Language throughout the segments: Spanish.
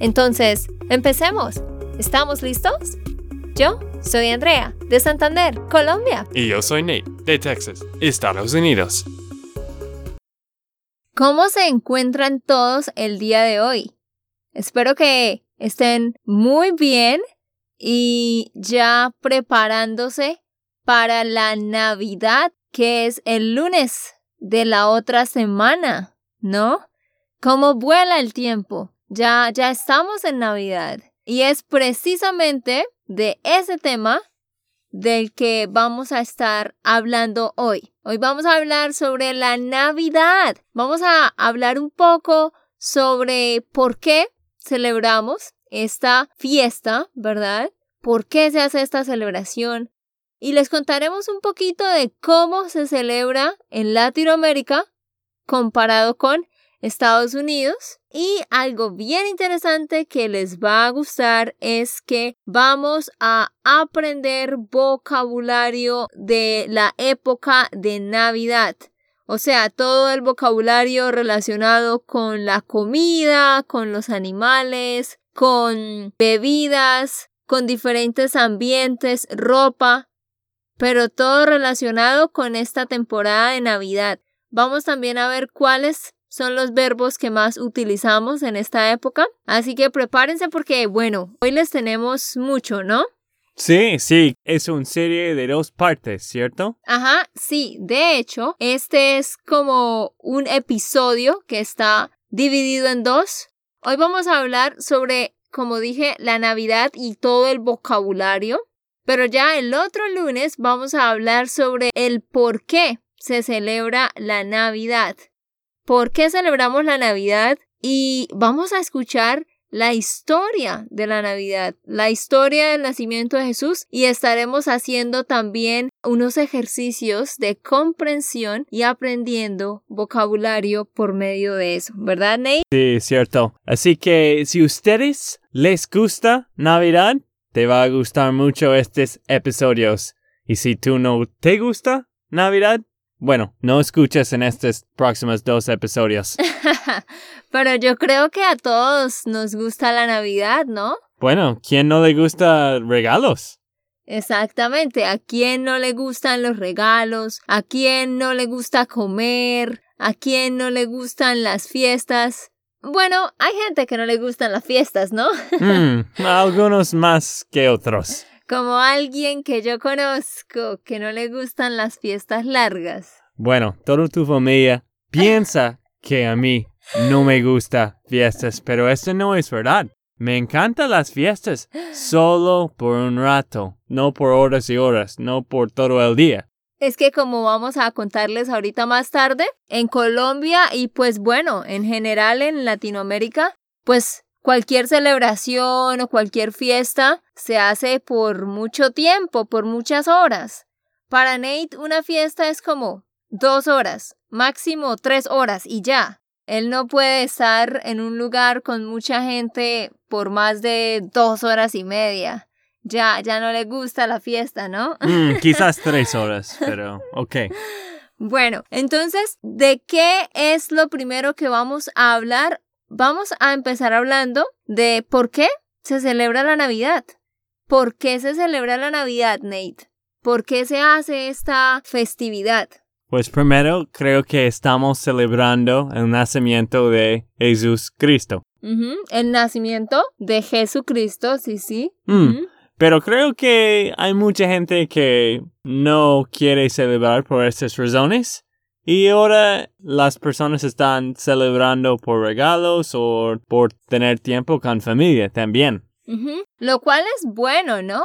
Entonces, empecemos. ¿Estamos listos? Yo soy Andrea, de Santander, Colombia. Y yo soy Nate, de Texas, Estados Unidos. ¿Cómo se encuentran todos el día de hoy? Espero que estén muy bien y ya preparándose para la Navidad, que es el lunes de la otra semana, ¿no? ¿Cómo vuela el tiempo? Ya, ya estamos en Navidad. Y es precisamente de ese tema del que vamos a estar hablando hoy. Hoy vamos a hablar sobre la Navidad. Vamos a hablar un poco sobre por qué celebramos esta fiesta, ¿verdad? ¿Por qué se hace esta celebración? y les contaremos un poquito de cómo se celebra en Latinoamérica comparado con Estados Unidos. Y algo bien interesante que les va a gustar es que vamos a aprender vocabulario de la época de Navidad. O sea, todo el vocabulario relacionado con la comida, con los animales, con bebidas, con diferentes ambientes, ropa, pero todo relacionado con esta temporada de Navidad. Vamos también a ver cuáles son los verbos que más utilizamos en esta época. Así que prepárense porque, bueno, hoy les tenemos mucho, ¿no? Sí, sí, es una serie de dos partes, ¿cierto? Ajá, sí, de hecho, este es como un episodio que está dividido en dos. Hoy vamos a hablar sobre, como dije, la Navidad y todo el vocabulario pero ya el otro lunes vamos a hablar sobre el por qué se celebra la Navidad. ¿Por qué celebramos la Navidad? Y vamos a escuchar la historia de la Navidad, la historia del nacimiento de Jesús y estaremos haciendo también unos ejercicios de comprensión y aprendiendo vocabulario por medio de eso, ¿verdad, Nate? Sí, cierto. Así que si ustedes les gusta Navidad, te va a gustar mucho estos episodios. Y si tú no te gusta Navidad, bueno, no escuches en estos próximos dos episodios. Pero yo creo que a todos nos gusta la Navidad, ¿no? Bueno, ¿quién no le gusta regalos? Exactamente, ¿a quién no le gustan los regalos? ¿A quién no le gusta comer? ¿A quién no le gustan las fiestas? Bueno, hay gente que no le gustan las fiestas, ¿no? Mm, algunos más que otros. Como alguien que yo conozco que no le gustan las fiestas largas. Bueno, toda tu familia piensa que a mí no me gustan fiestas, pero eso no es verdad. Me encantan las fiestas solo por un rato, no por horas y horas, no por todo el día es que como vamos a contarles ahorita más tarde, en Colombia y pues bueno, en general en Latinoamérica, pues cualquier celebración o cualquier fiesta se hace por mucho tiempo, por muchas horas. Para Nate una fiesta es como dos horas, máximo tres horas y ya. Él no puede estar en un lugar con mucha gente por más de dos horas y media ya, ya no le gusta la fiesta, ¿no? Mm, quizás tres horas, pero ok. Bueno, entonces, ¿de qué es lo primero que vamos a hablar? Vamos a empezar hablando de por qué se celebra la Navidad. ¿Por qué se celebra la Navidad, Nate? ¿Por qué se hace esta festividad? Pues primero creo que estamos celebrando el nacimiento de Jesús Cristo. El nacimiento de Jesucristo, sí, sí. Mm. Pero creo que hay mucha gente que no quiere celebrar por estas razones. Y ahora las personas están celebrando por regalos o por tener tiempo con familia también. Lo cual es bueno, ¿no?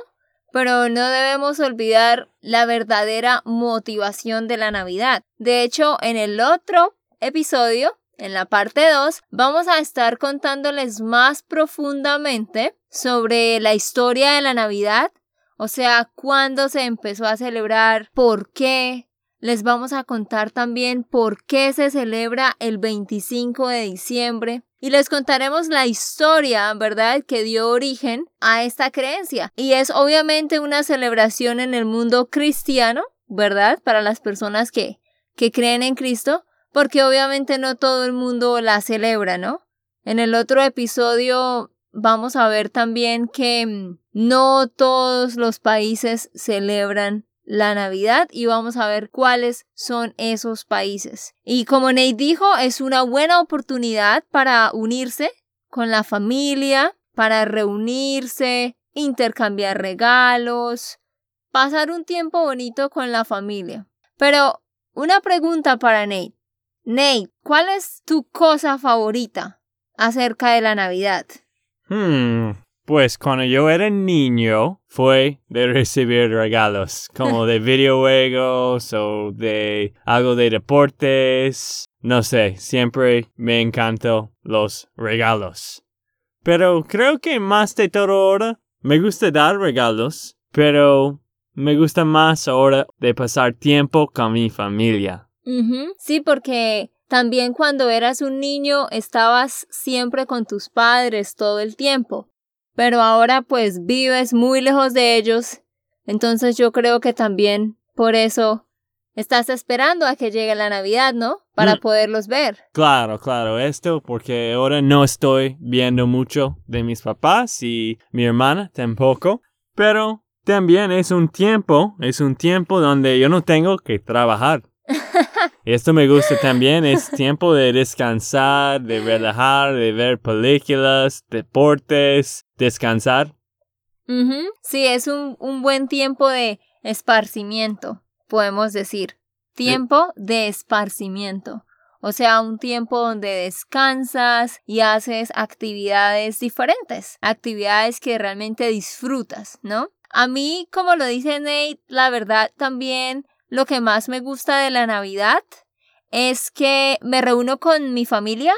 Pero no debemos olvidar la verdadera motivación de la Navidad. De hecho, en el otro episodio en la parte 2, vamos a estar contándoles más profundamente sobre la historia de la Navidad, o sea, cuándo se empezó a celebrar, por qué. Les vamos a contar también por qué se celebra el 25 de diciembre. Y les contaremos la historia, ¿verdad?, que dio origen a esta creencia. Y es obviamente una celebración en el mundo cristiano, ¿verdad? Para las personas que, que creen en Cristo, porque obviamente no todo el mundo la celebra, ¿no? En el otro episodio vamos a ver también que mm, no todos los países celebran la Navidad y vamos a ver cuáles son esos países. Y como Nate dijo, es una buena oportunidad para unirse con la familia, para reunirse, intercambiar regalos, pasar un tiempo bonito con la familia. Pero una pregunta para Nate. Nate, ¿cuál es tu cosa favorita acerca de la Navidad? Hmm, pues cuando yo era niño fue de recibir regalos, como de videojuegos o de algo de deportes. No sé, siempre me encantó los regalos. Pero creo que más de todo ahora me gusta dar regalos, pero me gusta más ahora de pasar tiempo con mi familia. Sí, porque también cuando eras un niño estabas siempre con tus padres todo el tiempo, pero ahora pues vives muy lejos de ellos, entonces yo creo que también por eso estás esperando a que llegue la Navidad, ¿no? Para mm. poderlos ver. Claro, claro, esto porque ahora no estoy viendo mucho de mis papás y mi hermana tampoco, pero también es un tiempo, es un tiempo donde yo no tengo que trabajar. Esto me gusta también, es tiempo de descansar, de relajar, de ver películas, deportes, descansar. Sí, es un, un, buen tiempo de esparcimiento, podemos decir. Tiempo de esparcimiento. O sea, un tiempo donde descansas y haces actividades diferentes, actividades que realmente disfrutas, ¿no? A mí, como lo dice Nate, la verdad también lo que más me gusta de la Navidad es que me reúno con mi familia,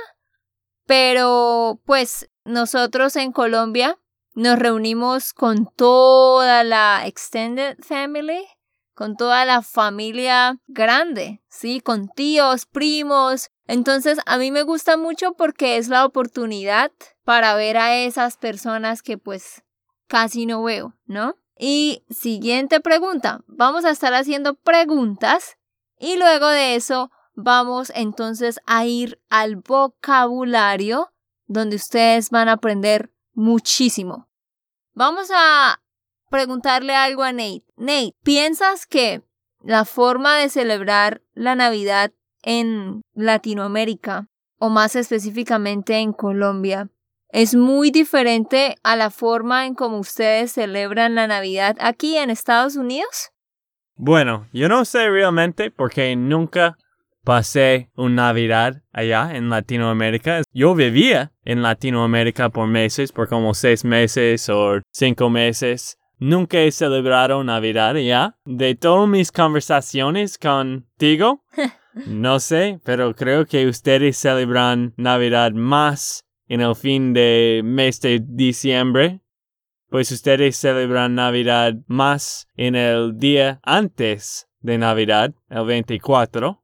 pero pues nosotros en Colombia nos reunimos con toda la extended family, con toda la familia grande, ¿sí? Con tíos, primos. Entonces a mí me gusta mucho porque es la oportunidad para ver a esas personas que pues casi no veo, ¿no? Y siguiente pregunta, vamos a estar haciendo preguntas y luego de eso vamos entonces a ir al vocabulario donde ustedes van a aprender muchísimo. Vamos a preguntarle algo a Nate. Nate, ¿piensas que la forma de celebrar la Navidad en Latinoamérica o más específicamente en Colombia es muy diferente a la forma en como ustedes celebran la Navidad aquí en Estados Unidos? Bueno, yo no sé realmente porque nunca pasé una Navidad allá en Latinoamérica. Yo vivía en Latinoamérica por meses, por como seis meses o cinco meses. Nunca he celebrado Navidad allá. De todas mis conversaciones contigo, no sé, pero creo que ustedes celebran Navidad más en el fin de mes de diciembre, pues ustedes celebran Navidad más en el día antes de Navidad, el 24.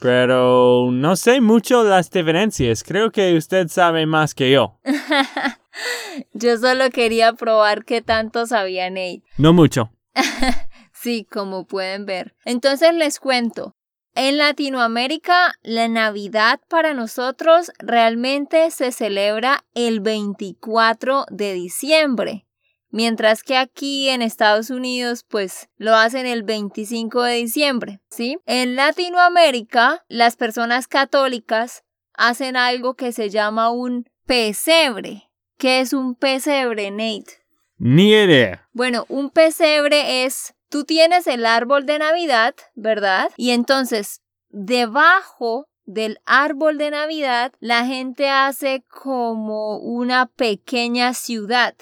Pero no sé mucho las diferencias. Creo que usted sabe más que yo. yo solo quería probar qué tanto sabía Nate. No mucho. sí, como pueden ver. Entonces les cuento. En Latinoamérica, la Navidad para nosotros realmente se celebra el 24 de diciembre, mientras que aquí en Estados Unidos pues lo hacen el 25 de diciembre, ¿sí? En Latinoamérica, las personas católicas hacen algo que se llama un pesebre. ¿Qué es un pesebre, Nate? Ni idea. Bueno, un pesebre es Tú tienes el árbol de Navidad, ¿verdad? Y entonces, debajo del árbol de Navidad, la gente hace como una pequeña ciudad.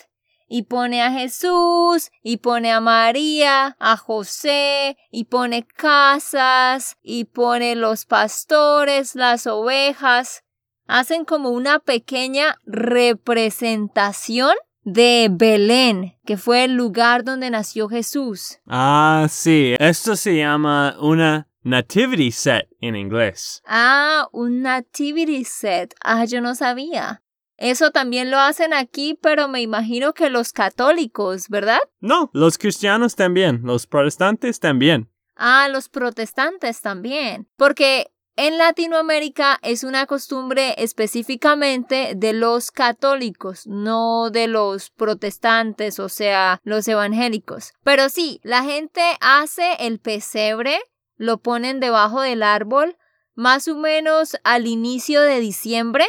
Y pone a Jesús y pone a María, a José y pone casas y pone los pastores, las ovejas. Hacen como una pequeña representación de Belén, que fue el lugar donde nació Jesús. Ah, sí, esto se llama una nativity set en inglés. Ah, un nativity set. Ah, yo no sabía. Eso también lo hacen aquí, pero me imagino que los católicos, ¿verdad? No, los cristianos también, los protestantes también. Ah, los protestantes también. Porque en Latinoamérica es una costumbre específicamente de los católicos, no de los protestantes, o sea, los evangélicos. Pero sí, la gente hace el pesebre, lo ponen debajo del árbol, más o menos al inicio de diciembre.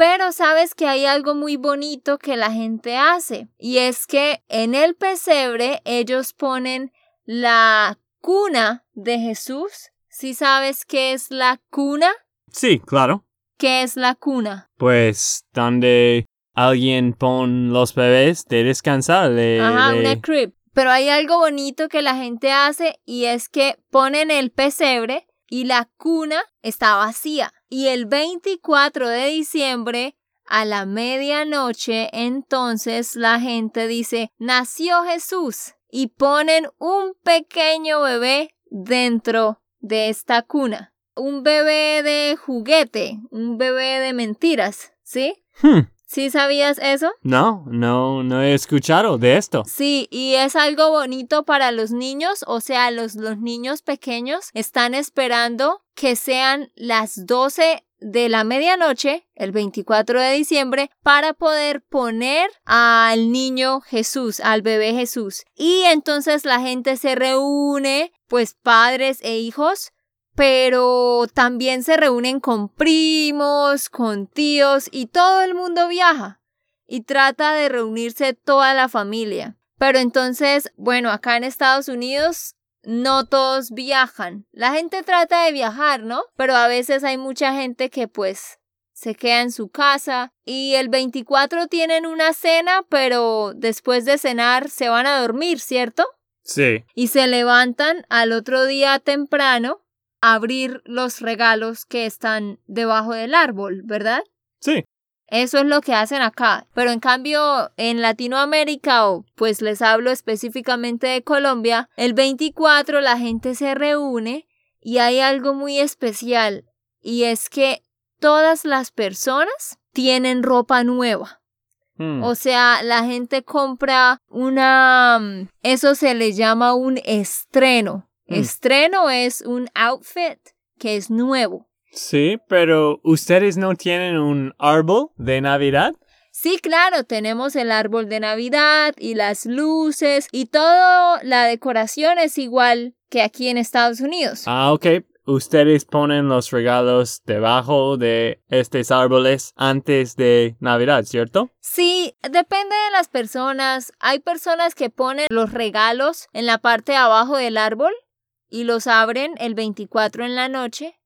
Pero sabes que hay algo muy bonito que la gente hace, y es que en el pesebre ellos ponen la cuna de Jesús ¿Sí sabes qué es la cuna? Sí, claro. ¿Qué es la cuna? Pues donde alguien pone los bebés de descansar. De, Ajá, de- una crib. Pero hay algo bonito que la gente hace y es que ponen el pesebre y la cuna está vacía. Y el 24 de diciembre a la medianoche entonces la gente dice, nació Jesús y ponen un pequeño bebé dentro de esta cuna. Un bebé de juguete, un bebé de mentiras, ¿sí? Hmm, ¿Sí sabías eso? No, no, no he escuchado de esto. Sí, y es algo bonito para los niños, o sea, los, los niños pequeños están esperando que sean las 12 de la medianoche, el 24 de diciembre, para poder poner al niño Jesús, al bebé Jesús. Y entonces la gente se reúne, pues padres e hijos, pero también se reúnen con primos, con tíos y todo el mundo viaja y trata de reunirse toda la familia. Pero entonces, bueno, acá en Estados Unidos no todos viajan. La gente trata de viajar, ¿no? Pero a veces hay mucha gente que pues se queda en su casa y el 24 tienen una cena, pero después de cenar se van a dormir, ¿cierto? Sí. Y se levantan al otro día temprano abrir los regalos que están debajo del árbol, ¿verdad? Sí. Eso es lo que hacen acá. Pero en cambio, en Latinoamérica, o pues les hablo específicamente de Colombia, el 24 la gente se reúne y hay algo muy especial y es que todas las personas tienen ropa nueva. Hmm. O sea, la gente compra una... mm, Eso se le llama un estreno. Mm. Estreno es un outfit que es nuevo. Sí, pero ¿ustedes no tienen un árbol de Navidad? Sí, claro, tenemos el árbol de Navidad y las luces y toda la decoración es igual que aquí en Estados Unidos. Ah, ok. Ustedes ponen los regalos debajo de estos árboles antes de Navidad, ¿cierto? Sí, depende de las personas. Hay personas que ponen los regalos en la parte de abajo del árbol y los abren el 24 en la noche.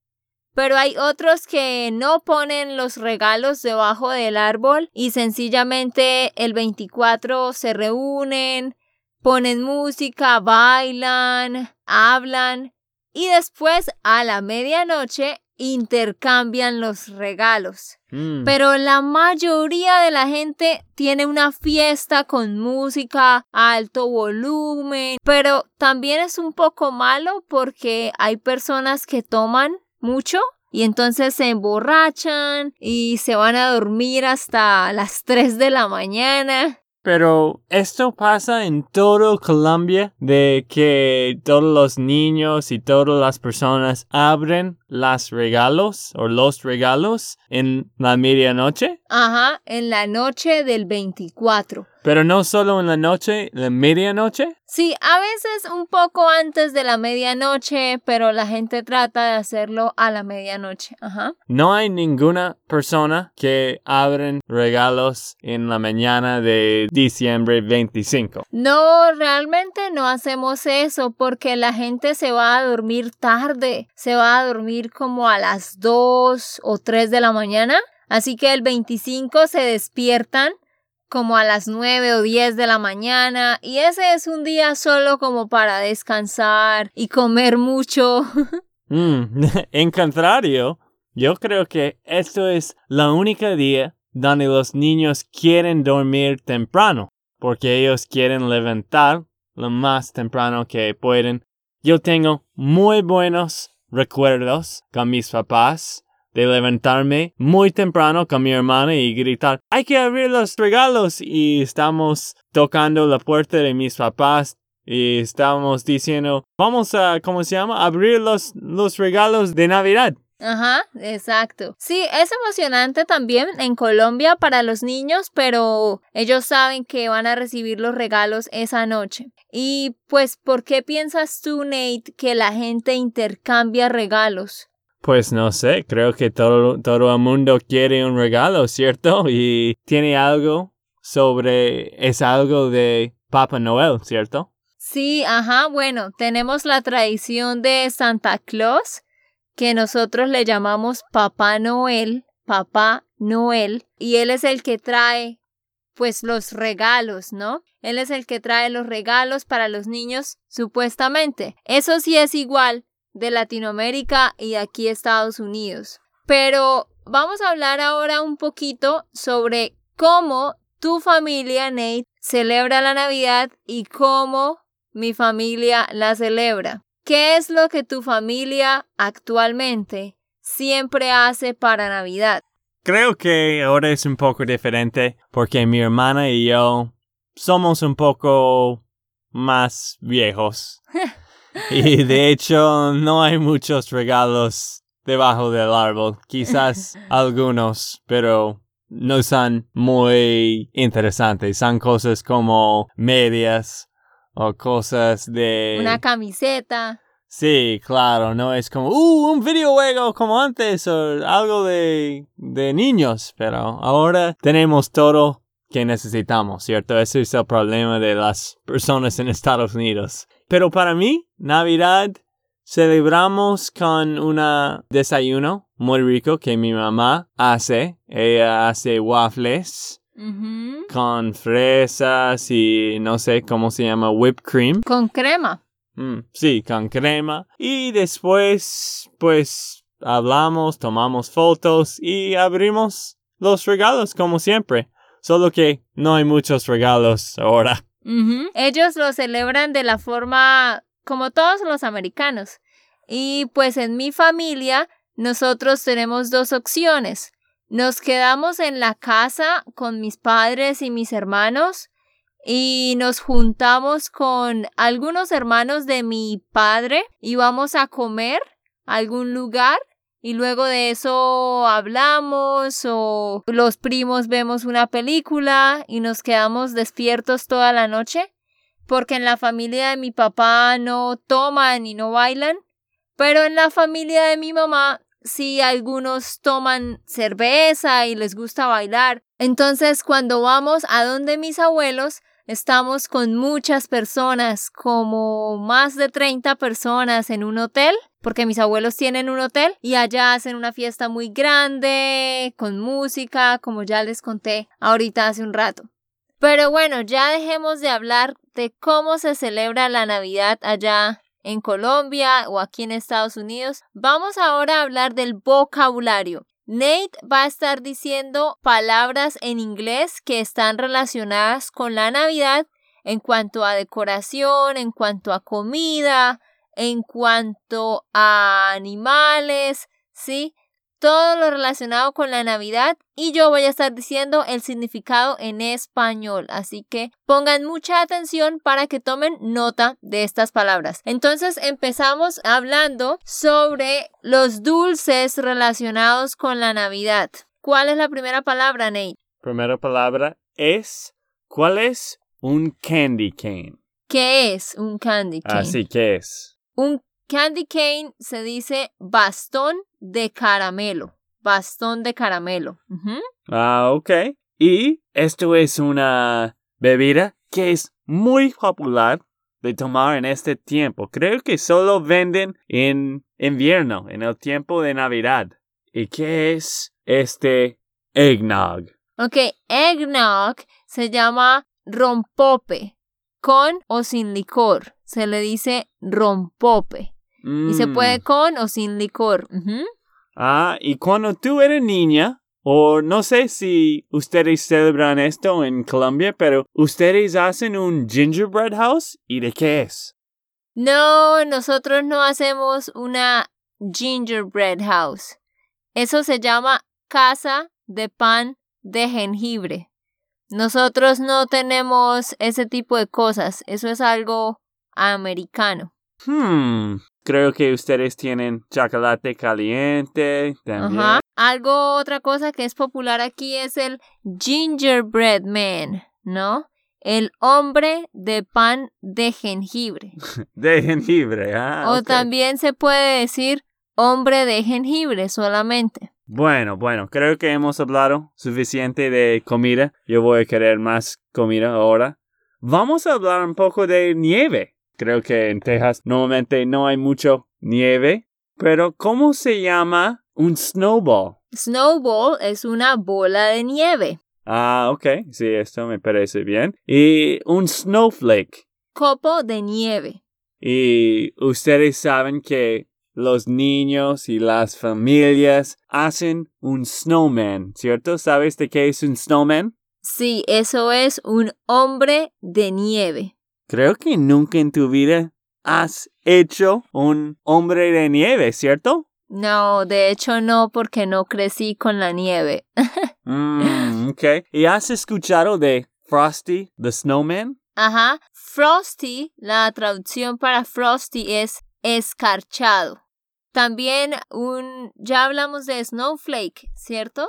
Pero hay otros que no ponen los regalos debajo del árbol y sencillamente el 24 se reúnen, ponen música, bailan, hablan y después a la medianoche intercambian los regalos. Mm. Pero la mayoría de la gente tiene una fiesta con música a alto volumen, pero también es un poco malo porque hay personas que toman mucho y entonces se emborrachan y se van a dormir hasta las 3 de la mañana. Pero esto pasa en todo Colombia, de que todos los niños y todas las personas abren los regalos o los regalos en la medianoche. Ajá, en la noche del 24. Pero no solo en la noche, la medianoche. Sí, a veces un poco antes de la medianoche, pero la gente trata de hacerlo a la medianoche. Ajá. No hay ninguna persona que abren regalos en la mañana de diciembre 25. No, realmente no hacemos eso porque la gente se va a dormir tarde, se va a dormir como a las 2 o 3 de la mañana, así que el 25 se despiertan como a las 9 o 10 de la mañana y ese es un día solo como para descansar y comer mucho. Mm, en contrario, yo creo que esto es la única día donde los niños quieren dormir temprano, porque ellos quieren levantar lo más temprano que pueden. Yo tengo muy buenos recuerdos con mis papás de levantarme muy temprano con mi hermana y gritar, hay que abrir los regalos y estamos tocando la puerta de mis papás y estamos diciendo, vamos a, ¿cómo se llama? Abrir los, los regalos de Navidad. Ajá, exacto. Sí, es emocionante también en Colombia para los niños, pero ellos saben que van a recibir los regalos esa noche. Y pues, ¿por qué piensas tú, Nate, que la gente intercambia regalos? Pues no sé, creo que todo, todo el mundo quiere un regalo, ¿cierto? Y tiene algo sobre, es algo de Papa Noel, ¿cierto? Sí, ajá, bueno, tenemos la tradición de Santa Claus, que nosotros le llamamos Papá Noel, Papá Noel, y él es el que trae pues los regalos, ¿no? Él es el que trae los regalos para los niños, supuestamente. Eso sí es igual de Latinoamérica y aquí Estados Unidos. Pero vamos a hablar ahora un poquito sobre cómo tu familia, Nate, celebra la Navidad y cómo mi familia la celebra. ¿Qué es lo que tu familia actualmente siempre hace para Navidad? Creo que ahora es un poco diferente porque mi hermana y yo somos un poco más viejos. Y de hecho no hay muchos regalos debajo del árbol. Quizás algunos, pero no son muy interesantes. Son cosas como medias o cosas de... Una camiseta. Sí, claro, no es como, uh, un videojuego como antes o algo de, de niños, pero ahora tenemos todo que necesitamos, ¿cierto? Ese es el problema de las personas en Estados Unidos. Pero para mí, Navidad celebramos con un desayuno muy rico que mi mamá hace. Ella hace waffles. Con fresas y no sé cómo se llama, whipped cream. Con crema. Mm, sí, con crema. Y después, pues, hablamos, tomamos fotos y abrimos los regalos como siempre. Solo que no hay muchos regalos ahora. Ellos lo celebran de la forma como todos los americanos. Y pues en mi familia nosotros tenemos dos opciones. Nos quedamos en la casa con mis padres y mis hermanos y nos juntamos con algunos hermanos de mi padre y vamos a comer a algún lugar y luego de eso hablamos o los primos vemos una película y nos quedamos despiertos toda la noche, porque en la familia de mi papá no toman y no bailan, pero en la familia de mi mamá sí algunos toman cerveza y les gusta bailar. Entonces cuando vamos a donde mis abuelos, estamos con muchas personas, como más de 30 personas en un hotel porque mis abuelos tienen un hotel y allá hacen una fiesta muy grande, con música, como ya les conté ahorita hace un rato. Pero bueno, ya dejemos de hablar de cómo se celebra la Navidad allá en Colombia o aquí en Estados Unidos. Vamos ahora a hablar del vocabulario. Nate va a estar diciendo palabras en inglés que están relacionadas con la Navidad en cuanto a decoración, en cuanto a comida, en cuanto a animales, ¿sí? Todo lo relacionado con la Navidad y yo voy a estar diciendo el significado en español, así que pongan mucha atención para que tomen nota de estas palabras. Entonces empezamos hablando sobre los dulces relacionados con la Navidad. ¿Cuál es la primera palabra, Nate? Primera palabra es ¿cuál es un candy cane? ¿Qué es un candy cane? Así que es. Un candy cane se dice bastón de caramelo. Bastón de caramelo. Ah, ok. Y esto es una bebida que es muy popular de tomar en este tiempo. Creo que solo venden en invierno, en el tiempo de Navidad. ¿Y qué es este eggnog? Ok, eggnog se llama rompope, con o sin licor. Se le dice rompope. Y se Mm. puede con o sin licor. Ah, y cuando tú eres niña, o no sé si ustedes celebran esto en Colombia, pero ustedes hacen un gingerbread house, ¿y de qué es? No, nosotros no hacemos una gingerbread house. Eso se llama casa de pan de jengibre. Nosotros no tenemos ese tipo de cosas. Eso es algo americano. Hmm, creo que ustedes tienen chocolate caliente también. Ajá. Algo, otra cosa que es popular aquí es el gingerbread man, ¿no? El hombre de pan de jengibre. De jengibre, ah. o también se puede decir hombre de jengibre solamente. Bueno, bueno, creo que hemos hablado suficiente de comida. Yo voy a querer más comida ahora. Vamos a hablar un poco de nieve. Creo que en Texas normalmente no hay mucho nieve, pero ¿cómo se llama un snowball? Snowball es una bola de nieve. Ah, ok, sí, esto me parece bien. Y un snowflake. Copo de nieve. Y ustedes saben que los niños y las familias hacen un snowman, ¿cierto? ¿Sabes de qué es un snowman? Sí, eso es un hombre de nieve. Creo que nunca en tu vida has hecho un hombre de nieve, ¿cierto? No, de hecho no, porque no crecí con la nieve. Mm, ok. ¿Y has escuchado de Frosty the Snowman? Ajá. Frosty, la traducción para Frosty es escarchado. También un, ya hablamos de snowflake, ¿cierto?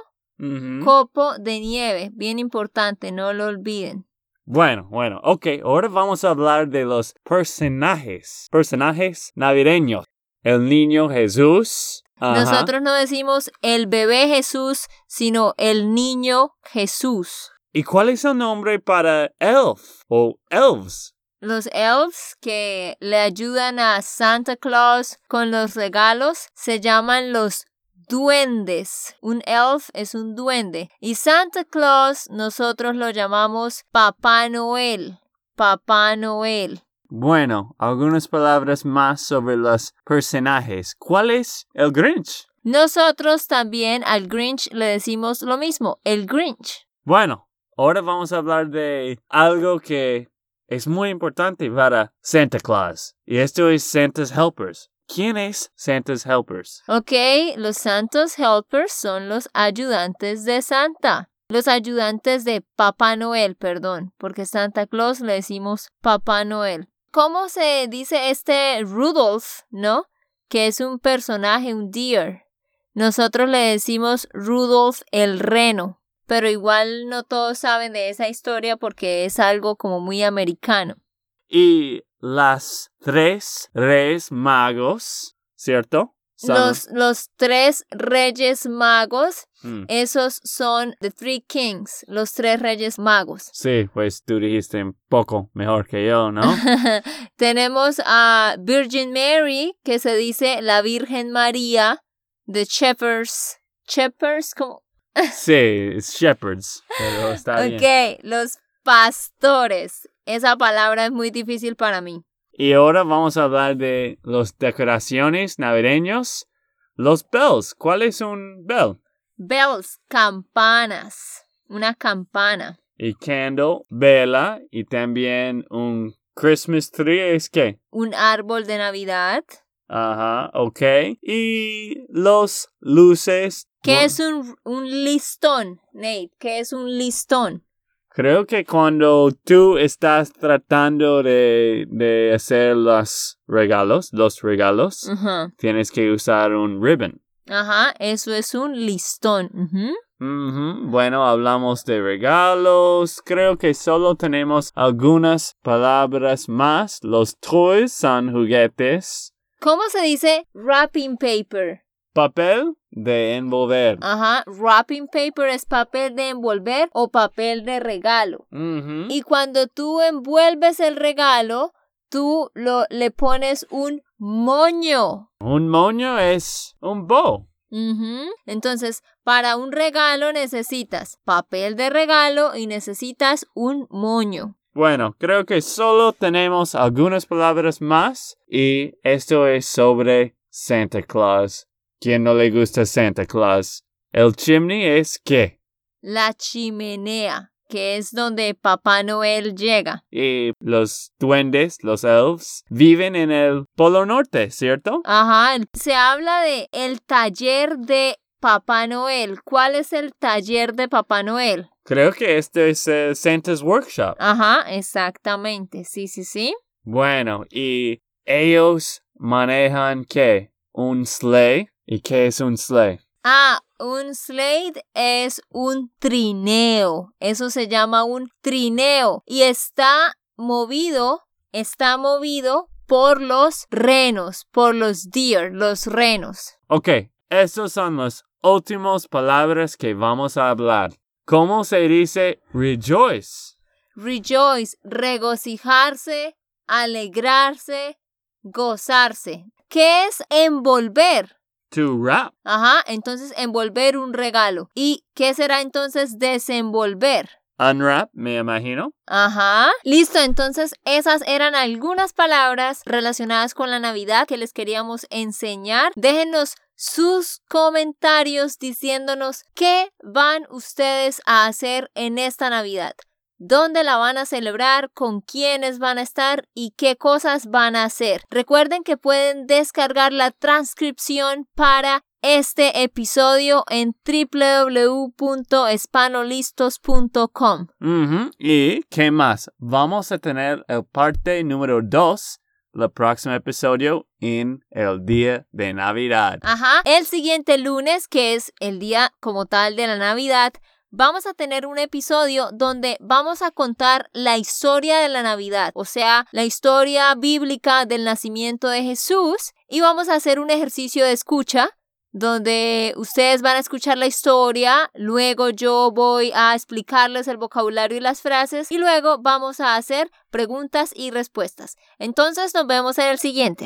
Copo de nieve, bien importante, no lo olviden. Bueno, bueno, ok, ahora vamos a hablar de los personajes, personajes navideños. El niño Jesús. ajá, Nosotros no decimos el bebé Jesús, sino el niño Jesús. ¿Y cuál es el nombre para elf o elves? Los elves que le ayudan a Santa Claus con los regalos se llaman los duendes. Un elf es un duende. Y Santa Claus nosotros lo llamamos Papá Noel. Papá Noel. Bueno, algunas palabras más sobre los personajes. ¿Cuál es el Grinch? Nosotros también al Grinch le decimos lo mismo, el Grinch. Bueno, ahora vamos a hablar de algo que es muy importante para Santa Claus. Y esto es Santa's Helpers. ¿Quién es Santa's Helpers? Ok, los Santos Helpers son los ayudantes de Santa. Los ayudantes de Papá Noel, perdón, porque Santa Claus le decimos Papá Noel. ¿Cómo se dice este Rudolph, no? Que es un personaje, un deer. Nosotros le decimos Rudolph el reno, pero igual no todos saben de esa historia porque es algo como muy americano. Y las tres reyes magos, ¿cierto? Los, los tres reyes magos Mm. Esos son The Three Kings, los tres reyes magos. Sí, pues tú dijiste un poco mejor que yo, ¿no? Tenemos a Virgin Mary, que se dice la Virgen María, The Shepherds. Shepherds, como. sí, es shepherds, pero está bien. Ok, los pastores. Esa palabra es muy difícil para mí. Y ahora vamos a hablar de las decoraciones navideños. Los bells. ¿Cuál es un bell? Bells, campanas. Una campana. Y candle, vela y también un Christmas tree. ¿Es qué? Un árbol de Navidad. Ajá, ok. Y los luces. ¿Qué es un, un listón, Nate? ¿Qué es un listón? Creo que cuando tú estás tratando de, de hacer los regalos, los regalos, tienes que usar un ribbon. Ajá, eso es un listón. Ujú. Ujú, Bueno, hablamos de regalos. Creo que solo tenemos algunas palabras más. Los toys son juguetes. ¿Cómo se dice wrapping paper? Papel de envolver. Ajá, wrapping paper es papel de envolver o papel de regalo. Ujú. Y cuando tú envuelves el regalo, tú lo, le pones un moño. Un moño es un bow. Ujú. Entonces, para un regalo necesitas papel de regalo y necesitas un moño. Bueno, creo que solo tenemos algunas palabras más y esto es sobre Santa Claus. ¿Quién no le gusta Santa Claus? El chimney es qué? La chimenea, que es donde Papá Noel llega. Y los duendes, los elves, viven en el Polo Norte, ¿cierto? Ajá, se habla de el taller de Papá Noel. ¿Cuál es el taller de Papá Noel? Creo que este es eh, Santa's Workshop. Ajá, exactamente. Sí, sí, sí. Bueno, y ellos manejan qué? Un sleigh. ¿Y qué es un sleigh? Ah, un slate es un trineo. Eso se llama un trineo. Y está movido, está movido por los renos, por los deer, los renos. Ok, esas son las últimas palabras que vamos a hablar. ¿Cómo se dice rejoice? Rejoice, regocijarse, alegrarse, gozarse. ¿Qué es envolver? To wrap. Ajá, entonces envolver un regalo. ¿Y qué será entonces desenvolver? Unwrap, me imagino. Ajá. Listo, entonces esas eran algunas palabras relacionadas con la Navidad que les queríamos enseñar. Déjenos sus comentarios diciéndonos qué van ustedes a hacer en esta Navidad. ¿Dónde la van a celebrar? ¿Con quiénes van a estar? ¿Y qué cosas van a hacer? Recuerden que pueden descargar la transcripción para este episodio en www.espanolistos.com. ¿Y qué más? Vamos a tener el parte número 2, el próximo episodio, en el día de Navidad. Ajá. El siguiente lunes, que es el día como tal de la Navidad, vamos a tener un episodio donde vamos a contar la historia de la Navidad, o sea, la historia bíblica del nacimiento de Jesús, y vamos a hacer un ejercicio de escucha donde ustedes van a escuchar la historia, luego yo voy a explicarles el vocabulario y las frases y luego vamos a hacer preguntas y respuestas. Entonces nos vemos en el siguiente.